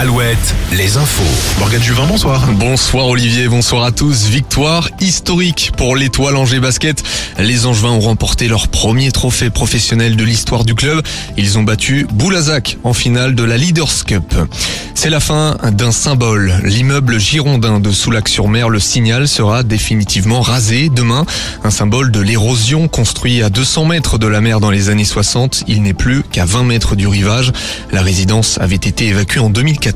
Alouette, les infos. Morgane Juvin, bonsoir. Bonsoir Olivier, bonsoir à tous. Victoire historique pour l'étoile Angers Basket. Les Angevins ont remporté leur premier trophée professionnel de l'histoire du club. Ils ont battu Boulazac en finale de la Leaders Cup. C'est la fin d'un symbole. L'immeuble girondin de Soulac-sur-Mer, le signal, sera définitivement rasé demain. Un symbole de l'érosion construit à 200 mètres de la mer dans les années 60. Il n'est plus qu'à 20 mètres du rivage. La résidence avait été évacuée en 2014.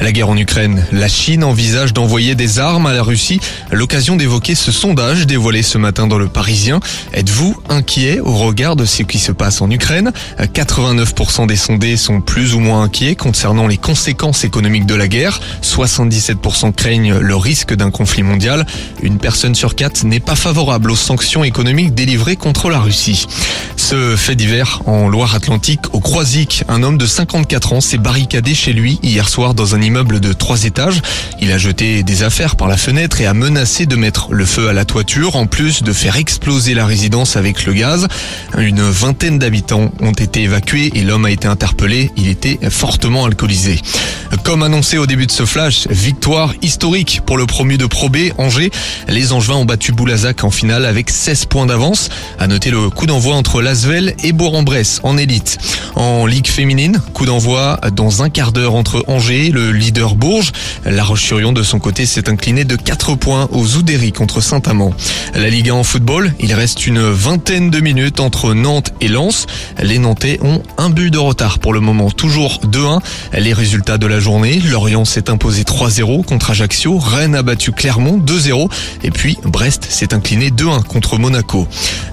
La guerre en Ukraine, la Chine envisage d'envoyer des armes à la Russie. L'occasion d'évoquer ce sondage dévoilé ce matin dans le Parisien. Êtes-vous inquiet au regard de ce qui se passe en Ukraine? 89% des sondés sont plus ou moins inquiets concernant les conséquences économiques de la guerre. 77% craignent le risque d'un conflit mondial. Une personne sur quatre n'est pas favorable aux sanctions économiques délivrées contre la Russie. Ce fait divers en Loire-Atlantique, au Croisic, un homme de 54 ans s'est barricadé chez lui hier soir dans un immeuble de trois étages. Il a jeté des affaires par la fenêtre et a menacé de mettre le feu à la toiture, en plus de faire exploser la résidence avec le gaz. Une vingtaine d'habitants ont été évacués et l'homme a été interpellé. Il était fortement alcoolisé. Comme annoncé au début de ce flash, victoire historique pour le promu de Pro B, Angers. Les Angevins ont battu Boulazac en finale avec 16 points d'avance. À noter le coup d'envoi entre Lasvel et Bourg-en-Bresse en élite. En Ligue féminine, coup d'envoi dans un quart d'heure entre Angers, le leader Bourges. La Roche-sur-Yon de son côté s'est incliné de 4 points aux Oudéry contre Saint-Amand. La Ligue 1 en football, il reste une vingtaine de minutes entre Nantes et Lens. Les Nantais ont un but de retard pour le moment, toujours 2-1. Les résultats de la journée, Lorient s'est imposé 3-0 contre Ajaccio, Rennes a battu Clermont 2-0 et puis Brest s'est incliné 2-1 contre Monaco.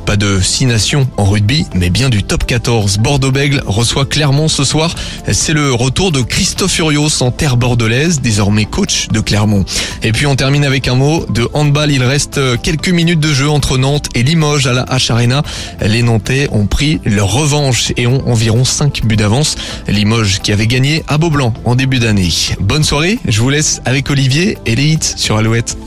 Pas de 6 nations en rugby, mais bien du top 14. Bordeaux-Bègle reçoit Clermont ce soir. C'est le retour de Christophe Furios en terre bordelaise, désormais coach de Clermont. Et puis on termine avec un mot de handball. Il reste quelques minutes de jeu entre Nantes et Limoges à la H Arena. Les Nantais ont pris leur revanche et ont environ 5 buts d'avance. Limoges qui avait gagné à Beaublanc en d'année. Bonne soirée, je vous laisse avec Olivier et les hits sur Alouette.